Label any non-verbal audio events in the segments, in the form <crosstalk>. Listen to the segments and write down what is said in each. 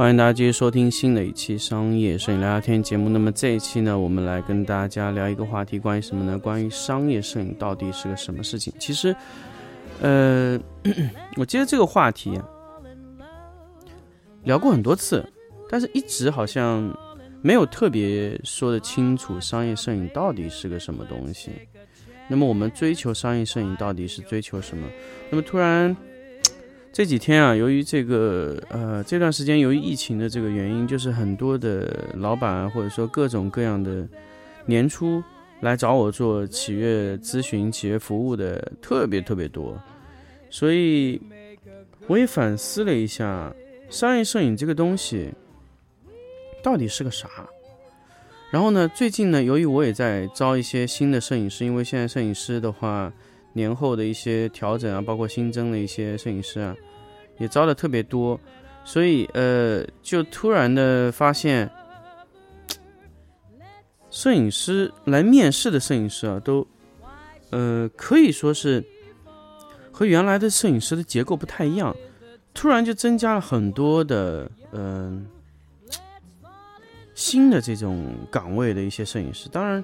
欢迎大家继续收听新的一期商业摄影聊聊天节目。那么这一期呢，我们来跟大家聊一个话题，关于什么呢？关于商业摄影到底是个什么事情？其实，呃，<clears throat> 我记得这个话题聊过很多次，但是一直好像没有特别说得清楚商业摄影到底是个什么东西。那么我们追求商业摄影到底是追求什么？那么突然这几天啊，由于这个呃这段时间由于疫情的这个原因，就是很多的老板，或者说各种各样的年初来找我做企业咨询、企业服务的特别特别多，所以我也反思了一下，商业摄影这个东西到底是个啥？然后呢，最近呢，由于我也在招一些新的摄影师，因为现在摄影师的话，年后的一些调整啊，包括新增的一些摄影师啊，也招的特别多，所以呃，就突然的发现，摄影师来面试的摄影师啊，都呃可以说是和原来的摄影师的结构不太一样，突然就增加了很多的嗯、新的这种岗位的一些摄影师，当然。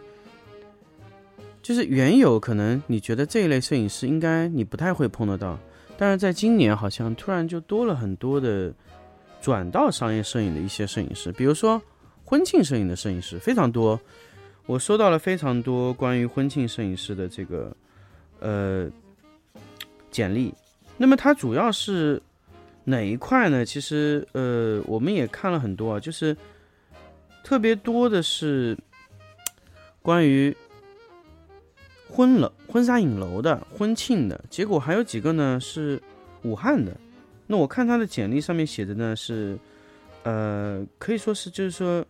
就是原有可能你觉得这一类摄影师应该你不太会碰得到，但是在今年好像突然就多了很多的转到商业摄影的一些摄影师，比如说婚庆摄影的摄影师非常多，我收到了非常多关于婚庆摄影师的这个呃简历。那么它主要是哪一块呢？其实呃我们也看了很多啊，就是特别多的是关于。婚楼、婚纱影楼的、婚庆的，结果还有几个呢是武汉的。那我看他的简历上面写的呢是，呃，可以说是就是说，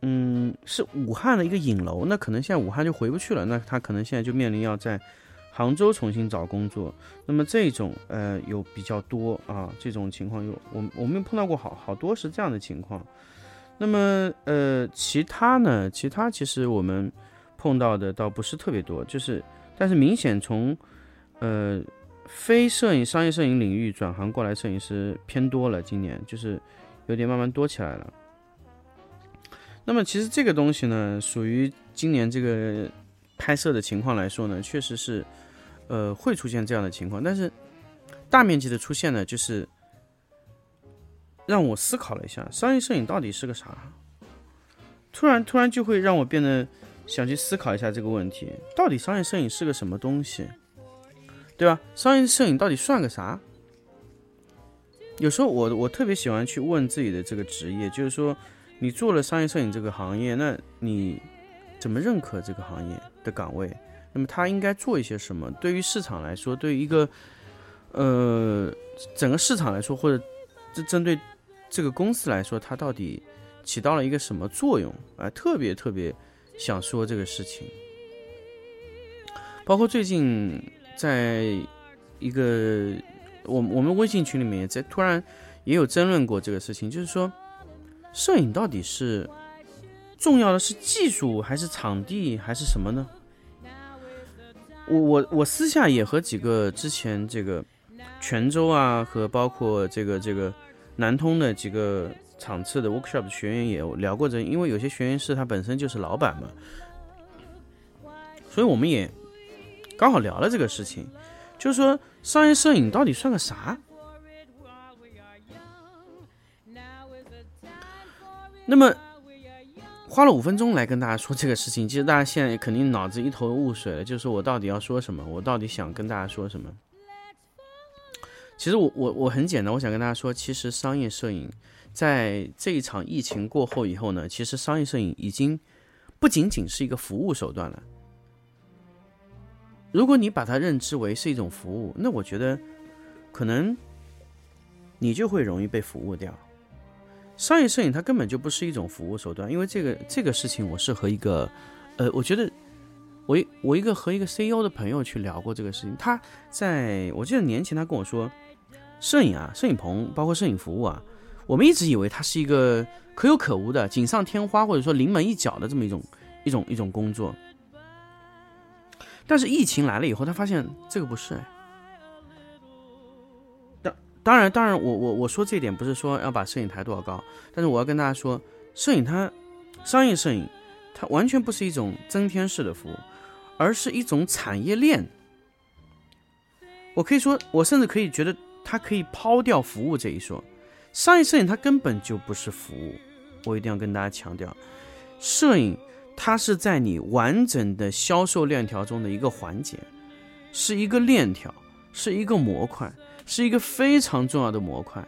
嗯，是武汉的一个影楼。那可能现在武汉就回不去了，那他可能现在就面临要在杭州重新找工作。那么这种呃有比较多啊，这种情况有我我们碰到过好好多是这样的情况。那么呃其他呢？其他其实我们。碰到的倒不是特别多，就是，但是明显从，呃，非摄影、商业摄影领域转行过来摄影师偏多了，今年就是有点慢慢多起来了。那么其实这个东西呢，属于今年这个拍摄的情况来说呢，确实是，呃，会出现这样的情况，但是大面积的出现呢，就是让我思考了一下，商业摄影到底是个啥？突然，突然就会让我变得。想去思考一下这个问题，到底商业摄影是个什么东西，对吧？商业摄影到底算个啥？有时候我我特别喜欢去问自己的这个职业，就是说，你做了商业摄影这个行业，那你怎么认可这个行业的岗位？那么他应该做一些什么？对于市场来说，对于一个呃整个市场来说，或者这针对这个公司来说，它到底起到了一个什么作用？啊，特别特别。想说这个事情，包括最近在一个我我们微信群里面，在突然也有争论过这个事情，就是说，摄影到底是重要的是技术还是场地还是什么呢？我我我私下也和几个之前这个泉州啊和包括这个这个南通的几个。场次的 workshop 学员也聊过这，因为有些学员是他本身就是老板嘛，所以我们也刚好聊了这个事情，就是说商业摄影到底算个啥？那么花了五分钟来跟大家说这个事情，其实大家现在肯定脑子一头雾水了，就是我到底要说什么，我到底想跟大家说什么？其实我我我很简单，我想跟大家说，其实商业摄影。在这一场疫情过后以后呢，其实商业摄影已经不仅仅是一个服务手段了。如果你把它认知为是一种服务，那我觉得可能你就会容易被服务掉。商业摄影它根本就不是一种服务手段，因为这个这个事情我是和一个呃，我觉得我一我一个和一个 CEO 的朋友去聊过这个事情，他在我记得年前他跟我说，摄影啊，摄影棚包括摄影服务啊，我们一直以为它是一个可有可无的锦上添花或者说临门一脚的这么一种一种一种工作，但是疫情来了以后，他发现这个不是。当当然当然，我我我说这一点不是说要把摄影抬多少高，但是我要跟大家说，摄影它商业摄影它完全不是一种增添式的服务。而是一种产业链。我可以说，我甚至可以觉得，它可以抛掉服务这一说。商业摄影它根本就不是服务，我一定要跟大家强调，摄影它是在你完整的销售链条中的一个环节，是一个链条，是一个模块，是一个非常重要的模块。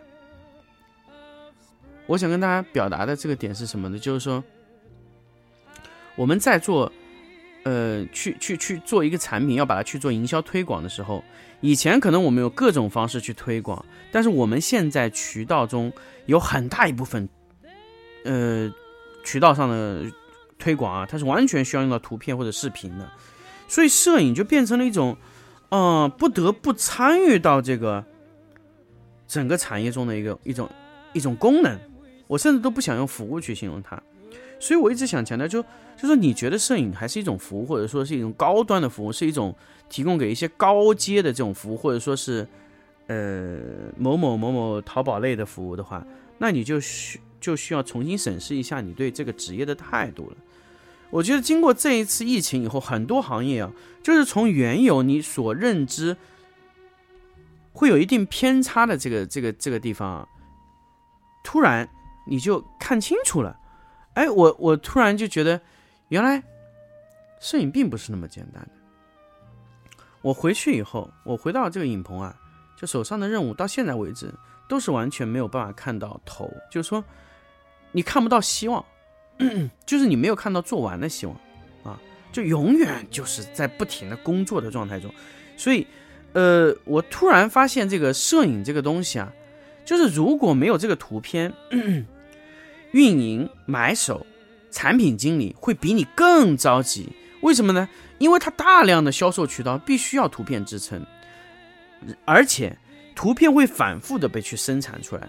我想跟大家表达的这个点是什么呢？就是说，我们在做。呃，去去去做一个产品，要把它去做营销推广的时候，以前可能我们有各种方式去推广，但是我们现在渠道中有很大一部分，呃，渠道上的推广啊，它是完全需要用到图片或者视频的，所以摄影就变成了一种，嗯，不得不参与到这个整个产业中的一个一种一种功能，我甚至都不想用服务去形容它。所以我一直想强调，就就说你觉得摄影还是一种服务，或者说是一种高端的服务，是一种提供给一些高阶的这种服务，或者说是呃某某某某淘宝类的服务的话，那你就需就需要重新审视一下你对这个职业的态度了。我觉得经过这一次疫情以后，很多行业啊，就是从原有你所认知会有一定偏差的这个这个这个地方啊，突然你就看清楚了。哎，我我突然就觉得，原来摄影并不是那么简单的。我回去以后，我回到这个影棚啊，就手上的任务到现在为止都是完全没有办法看到头，就是说你看不到希望，<clears throat> 就是你没有看到做完的希望啊，就永远就是在不停的工作的状态中。所以，呃，我突然发现这个摄影这个东西啊，就是如果没有这个图片。<clears throat> 运营、买手、产品经理会比你更着急，为什么呢？因为他大量的销售渠道必须要图片支撑，而且图片会反复的被去生产出来。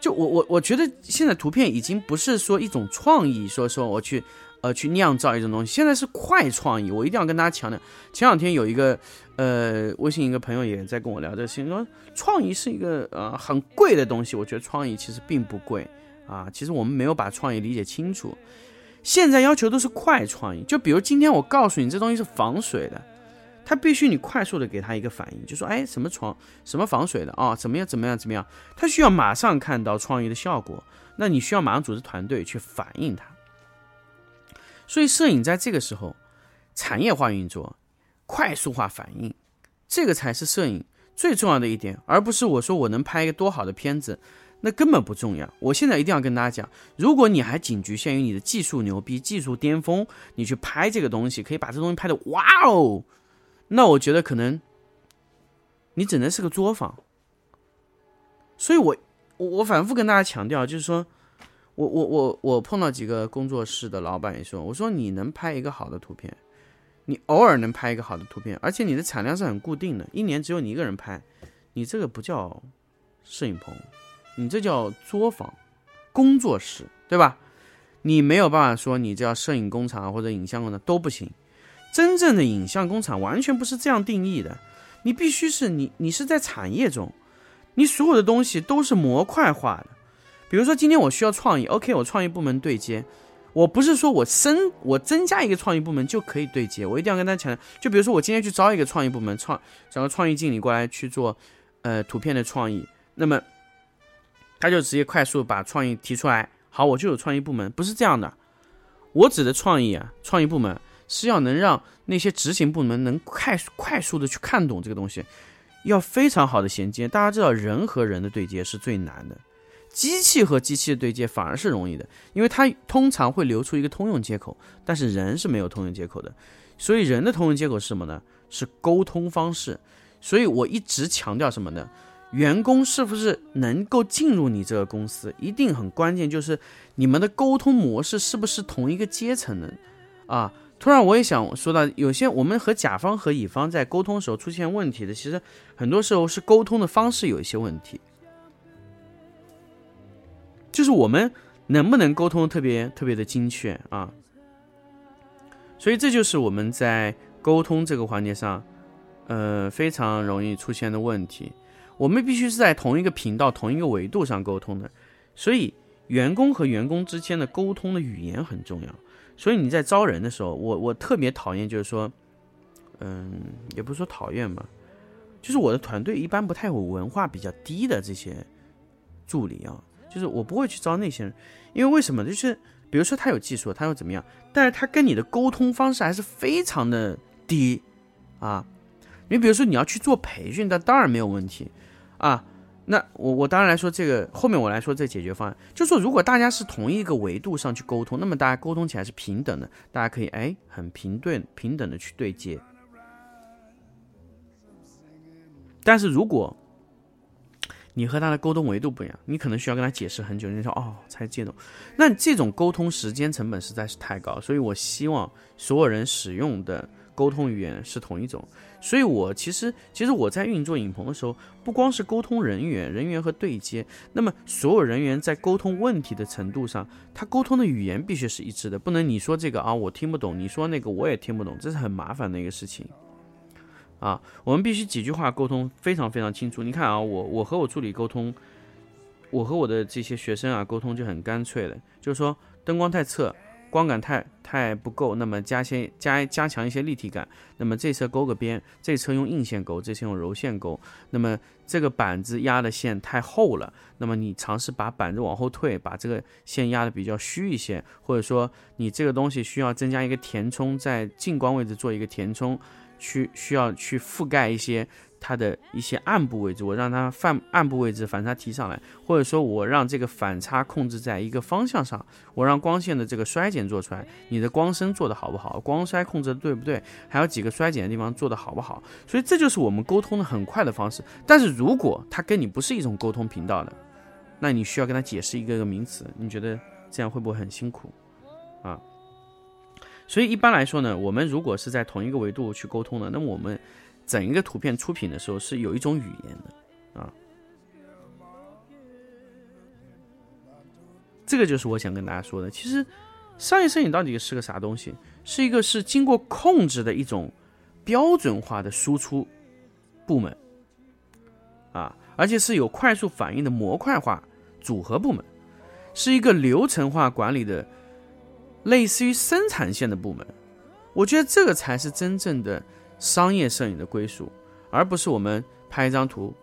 就我我我觉得现在图片已经不是说一种创意，说说我去呃去酿造一种东西，现在是快创意。我一定要跟大家强调，前两天有一个呃微信一个朋友也在跟我聊这个事情，说创意是一个呃很贵的东西，我觉得创意其实并不贵。啊，其实我们没有把创意理解清楚，现在要求都是快创意。就比如今天我告诉你这东西是防水的，它必须你快速的给它一个反应，就说哎什么床什么防水的啊，怎么样怎么样怎么样，它需要马上看到创意的效果，那你需要马上组织团队去反映它。所以摄影在这个时候产业化运作，快速化反应，这个才是摄影最重要的一点，而不是我说我能拍一个多好的片子。那根本不重要。我现在一定要跟大家讲，如果你还仅局限于你的技术牛逼、技术巅峰，你去拍这个东西，可以把这东西拍的哇哦，那我觉得可能你只能是个作坊。所以我我我反复跟大家强调，就是说我我我我碰到几个工作室的老板也说，我说你能拍一个好的图片，你偶尔能拍一个好的图片，而且你的产量是很固定的，一年只有你一个人拍，你这个不叫摄影棚。你这叫作坊、工作室，对吧？你没有办法说你这叫摄影工厂或者影像工厂都不行。真正的影像工厂完全不是这样定义的。你必须是你，你是在产业中，你所有的东西都是模块化的。比如说今天我需要创意，OK，我创意部门对接。我不是说我增我增加一个创意部门就可以对接，我一定要跟大家强调。就比如说我今天去招一个创意部门，创找个创意经理过来去做，呃，图片的创意，那么。他就直接快速把创意提出来，好，我就有创意部门，不是这样的。我指的创意啊，创意部门是要能让那些执行部门能快速快速的去看懂这个东西，要非常好的衔接。大家知道，人和人的对接是最难的，机器和机器的对接反而是容易的，因为它通常会留出一个通用接口，但是人是没有通用接口的。所以人的通用接口是什么呢？是沟通方式。所以我一直强调什么呢？员工是不是能够进入你这个公司，一定很关键，就是你们的沟通模式是不是同一个阶层的，啊，突然我也想说到，有些我们和甲方和乙方在沟通时候出现问题的，其实很多时候是沟通的方式有一些问题，就是我们能不能沟通特别特别的精确啊？所以这就是我们在沟通这个环节上，呃，非常容易出现的问题。我们必须是在同一个频道、同一个维度上沟通的，所以员工和员工之间的沟通的语言很重要。所以你在招人的时候，我我特别讨厌，就是说，嗯，也不是说讨厌吧，就是我的团队一般不太有文化比较低的这些助理啊，就是我不会去招那些人，因为为什么？就是比如说他有技术，他又怎么样，但是他跟你的沟通方式还是非常的低啊。你比如说你要去做培训，那当然没有问题啊。那我我当然来说，这个后面我来说这解决方案，就说如果大家是同一个维度上去沟通，那么大家沟通起来是平等的，大家可以哎很平对平等的去对接。但是如果你和他的沟通维度不一样，你可能需要跟他解释很久，你说哦才接懂，那这种沟通时间成本实在是太高，所以我希望所有人使用的沟通语言是同一种。所以，我其实其实我在运作影棚的时候，不光是沟通人员、人员和对接，那么所有人员在沟通问题的程度上，他沟通的语言必须是一致的，不能你说这个啊我听不懂，你说那个我也听不懂，这是很麻烦的一个事情啊。我们必须几句话沟通非常非常清楚。你看啊，我我和我助理沟通，我和我的这些学生啊沟通就很干脆的，就是说灯光太侧。光感太太不够，那么加些加加强一些立体感。那么这侧勾个边，这侧用硬线勾，这侧用柔线勾。那么这个板子压的线太厚了，那么你尝试把板子往后退，把这个线压的比较虚一些，或者说你这个东西需要增加一个填充，在近光位置做一个填充，去需要去覆盖一些。它的一些暗部位置，我让它反暗部位置反差提上来，或者说我让这个反差控制在一个方向上，我让光线的这个衰减做出来，你的光深做的好不好，光衰控制的对不对，还有几个衰减的地方做的好不好，所以这就是我们沟通的很快的方式。但是如果他跟你不是一种沟通频道的，那你需要跟他解释一个个名词，你觉得这样会不会很辛苦啊？所以一般来说呢，我们如果是在同一个维度去沟通的，那么我们。整一个图片出品的时候是有一种语言的，啊，这个就是我想跟大家说的。其实，商业摄影到底是个啥东西？是一个是经过控制的一种标准化的输出部门，啊，而且是有快速反应的模块化组合部门，是一个流程化管理的类似于生产线的部门。我觉得这个才是真正的。商业摄影的归属，而不是我们拍一张图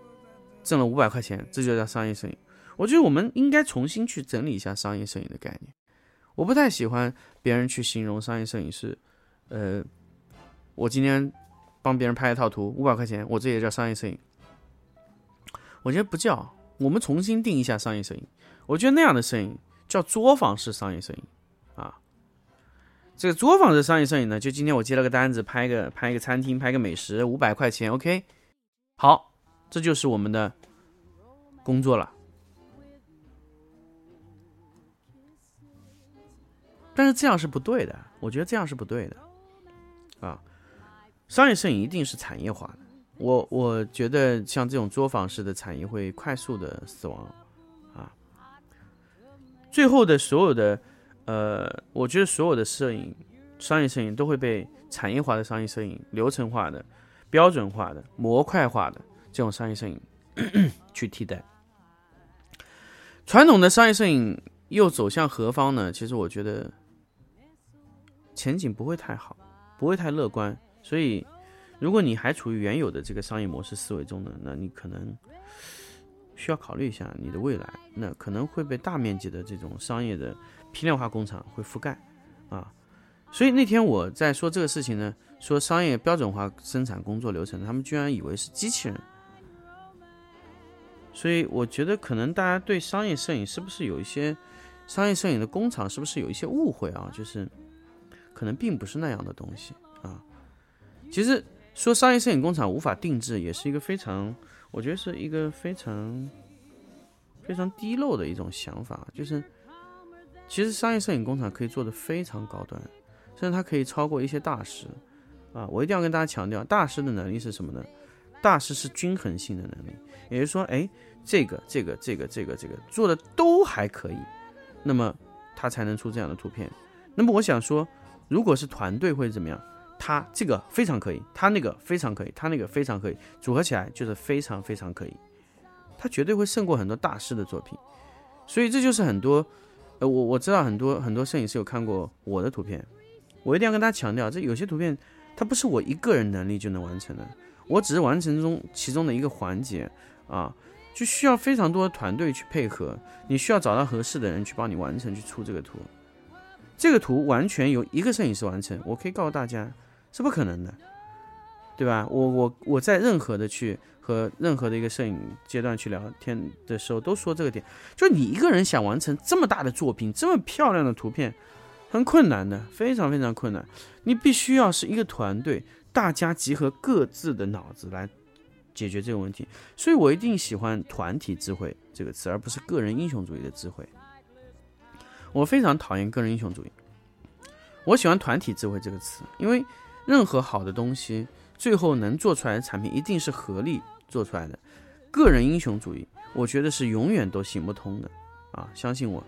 挣了五百块钱，这就叫商业摄影。我觉得我们应该重新去整理一下商业摄影的概念。我不太喜欢别人去形容商业摄影师，呃，我今天帮别人拍一套图五百块钱，我这也叫商业摄影。我觉得不叫，我们重新定一下商业摄影。我觉得那样的摄影叫作坊式商业摄影。这个作坊的商业摄影呢，就今天我接了个单子，拍个拍一个餐厅，拍个美食，五百块钱，OK，好，这就是我们的工作了。但是这样是不对的，我觉得这样是不对的，啊，商业摄影一定是产业化的。我我觉得像这种作坊式的产业会快速的死亡，啊，最后的所有的。呃，我觉得所有的摄影，商业摄影都会被产业化的商业摄影、流程化的、标准化的、模块化的这种商业摄影 <clears throat> 去替代。传统的商业摄影又走向何方呢？其实我觉得前景不会太好，不会太乐观。所以，如果你还处于原有的这个商业模式思维中呢，那你可能需要考虑一下你的未来，那可能会被大面积的这种商业的。批量化工厂会覆盖，啊，所以那天我在说这个事情呢，说商业标准化生产工作流程，他们居然以为是机器人，所以我觉得可能大家对商业摄影是不是有一些商业摄影的工厂是不是有一些误会啊？就是可能并不是那样的东西啊。其实说商业摄影工厂无法定制，也是一个非常，我觉得是一个非常非常低漏的一种想法，就是。其实商业摄影工厂可以做的非常高端，甚至它可以超过一些大师啊。我一定要跟大家强调，大师的能力是什么呢？大师是均衡性的能力，也就是说，哎，这个、这个、这个、这个、这个做的都还可以，那么他才能出这样的图片。那么我想说，如果是团队会怎么样？他这个非常可以，他那个非常可以，他那个非常可以，组合起来就是非常非常可以。他绝对会胜过很多大师的作品。所以这就是很多，呃，我我知道很多很多摄影师有看过我的图片，我一定要跟大家强调，这有些图片它不是我一个人能力就能完成的，我只是完成中其中的一个环节啊，就需要非常多的团队去配合，你需要找到合适的人去帮你完成去出这个图。这个图完全由一个摄影师完成，我可以告诉大家。是不可能的，对吧？我我我在任何的去和任何的一个摄影阶段去聊天的时候，都说这个点，就你一个人想完成这么大的作品，这么漂亮的图片，很困难的，非常非常困难。你必须要是一个团队，大家集合各自的脑子来解决这个问题。所以我一定喜欢团体智慧这个词，而不是个人英雄主义的智慧。我非常讨厌个人英雄主义，我喜欢团体智慧这个词，因为。任何好的东西，最后能做出来的产品一定是合力做出来的。个人英雄主义，我觉得是永远都行不通的啊！相信我，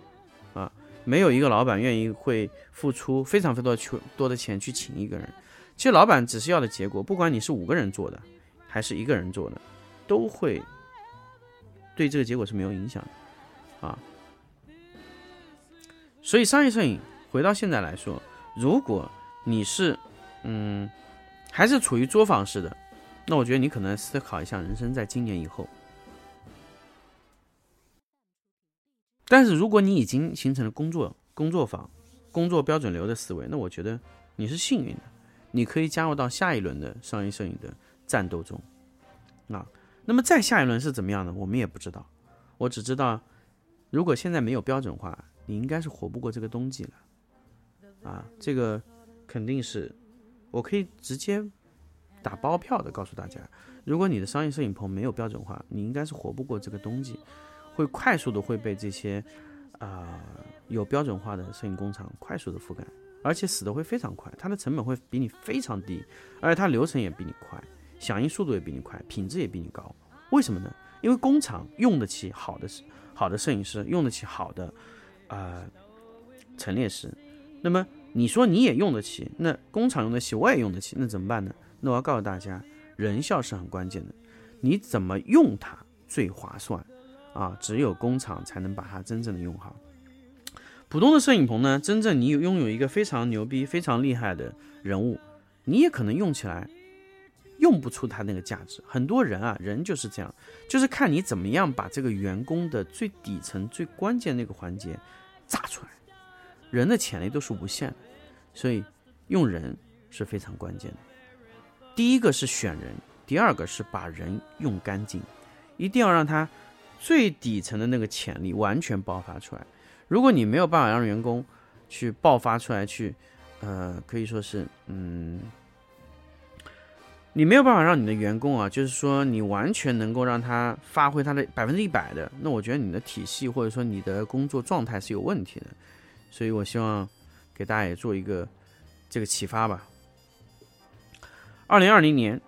啊，没有一个老板愿意会付出非常非常多多的钱去请一个人。其实老板只是要的结果，不管你是五个人做的，还是一个人做的，都会对这个结果是没有影响的啊。所以商业摄影回到现在来说，如果你是嗯，还是处于作坊式的，那我觉得你可能思考一下人生在今年以后。但是如果你已经形成了工作工作坊、工作标准流的思维，那我觉得你是幸运的，你可以加入到下一轮的商业摄影的战斗中。啊，那么再下一轮是怎么样的，我们也不知道。我只知道，如果现在没有标准化，你应该是活不过这个冬季了。啊，这个肯定是。我可以直接打包票的告诉大家，如果你的商业摄影棚没有标准化，你应该是活不过这个冬季，会快速的会被这些啊有标准化的摄影工厂快速的覆盖，而且死的会非常快，它的成本会比你非常低，而且它流程也比你快，响应速度也比你快，品质也比你高。为什么呢？因为工厂用得起好的好的摄影师，用得起好的啊陈列师，那么。你说你也用得起，那工厂用得起，我也用得起，那怎么办呢？那我要告诉大家，人效是很关键的，你怎么用它最划算啊？只有工厂才能把它真正的用好。普通的摄影棚呢，真正你拥有一个非常牛逼、非常厉害的人物，你也可能用起来用不出它那个价值。很多人啊，人就是这样，就是看你怎么样把这个员工的最底层、最关键那个环节炸出来。人的潜力都是无限的，所以用人是非常关键的。第一个是选人，第二个是把人用干净，一定要让他最底层的那个潜力完全爆发出来。如果你没有办法让员工去爆发出来，去呃可以说是嗯，你没有办法让你的员工啊，就是说你完全能够让他发挥他的百分之一百的，那我觉得你的体系或者说你的工作状态是有问题的。所以，我希望给大家也做一个这个启发吧。二零二零年，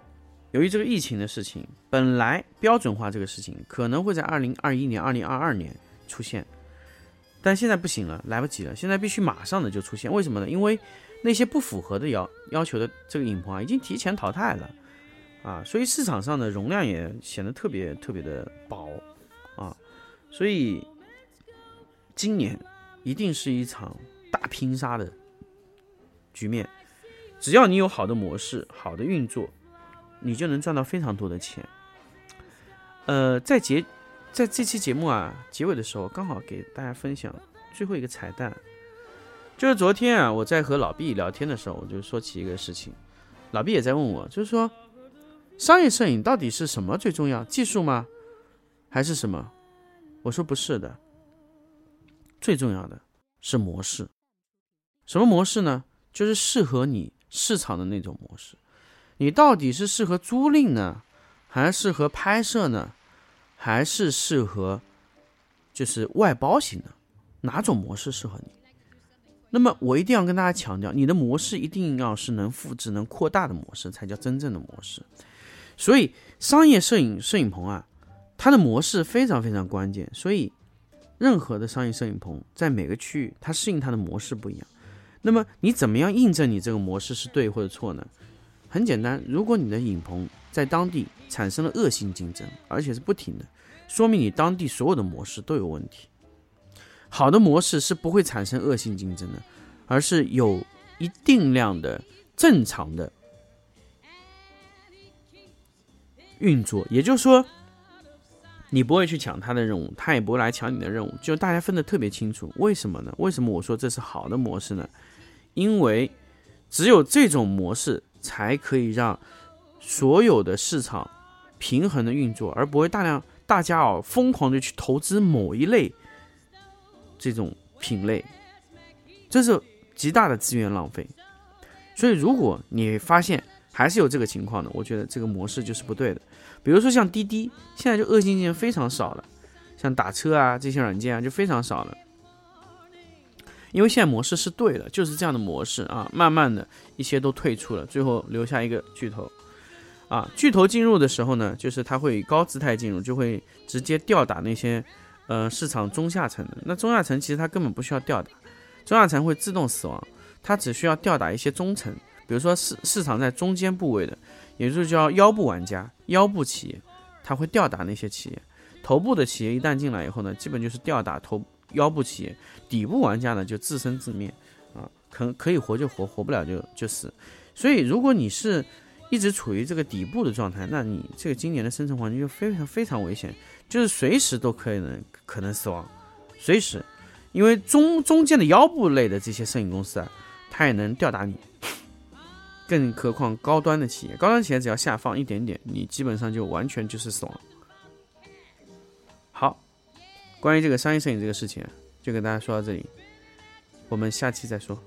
由于这个疫情的事情，本来标准化这个事情可能会在二零二一年、二零二二年出现，但现在不行了，来不及了，现在必须马上的就出现。为什么呢？因为那些不符合的要要求的这个影棚啊，已经提前淘汰了啊，所以市场上的容量也显得特别特别的薄啊，所以今年。一定是一场大拼杀的局面，只要你有好的模式、好的运作，你就能赚到非常多的钱。呃，在结在这期节目啊结尾的时候，刚好给大家分享最后一个彩蛋，就是昨天啊我在和老毕聊天的时候，我就说起一个事情，老毕也在问我，就是说商业摄影到底是什么最重要，技术吗，还是什么？我说不是的。最重要的是模式，什么模式呢？就是适合你市场的那种模式。你到底是适合租赁呢，还是适合拍摄呢，还是适合就是外包型的？哪种模式适合你？那么我一定要跟大家强调，你的模式一定要是能复制、能扩大的模式，才叫真正的模式。所以，商业摄影摄影棚啊，它的模式非常非常关键。所以，任何的商业摄影棚在每个区域，它适应它的模式不一样。那么，你怎么样印证你这个模式是对或者错呢？很简单，如果你的影棚在当地产生了恶性竞争，而且是不停的，说明你当地所有的模式都有问题。好的模式是不会产生恶性竞争的，而是有一定量的正常的运作。也就是说，你不会去抢他的任务，他也不会来抢你的任务，就大家分得特别清楚。为什么呢？为什么我说这是好的模式呢？因为只有这种模式才可以让所有的市场平衡的运作，而不会大量大家哦疯狂的去投资某一类。这种品类，这是极大的资源浪费。所以，如果你发现还是有这个情况的，我觉得这个模式就是不对的。比如说像滴滴，现在就恶性竞争非常少了，像打车啊这些软件啊就非常少了，因为现在模式是对的，就是这样的模式啊。慢慢的一些都退出了，最后留下一个巨头啊。巨头进入的时候呢，就是它会以高姿态进入，就会直接吊打那些。呃，市场中下层的那中下层其实它根本不需要吊打，中下层会自动死亡，它只需要吊打一些中层，比如说市市场在中间部位的，也就是叫腰部玩家、腰部企业，它会吊打那些企业。头部的企业一旦进来以后呢，基本就是吊打头腰部企业，底部玩家呢就自生自灭啊，可可以活就活，活不了就就死。所以如果你是一直处于这个底部的状态，那你这个今年的生存环境就非常非常危险。就是随时都可以能可能死亡，随时，因为中中间的腰部类的这些摄影公司啊，它也能吊打你，更何况高端的企业，高端企业只要下放一点点，你基本上就完全就是死亡。好，关于这个商业摄影这个事情，就跟大家说到这里，我们下期再说。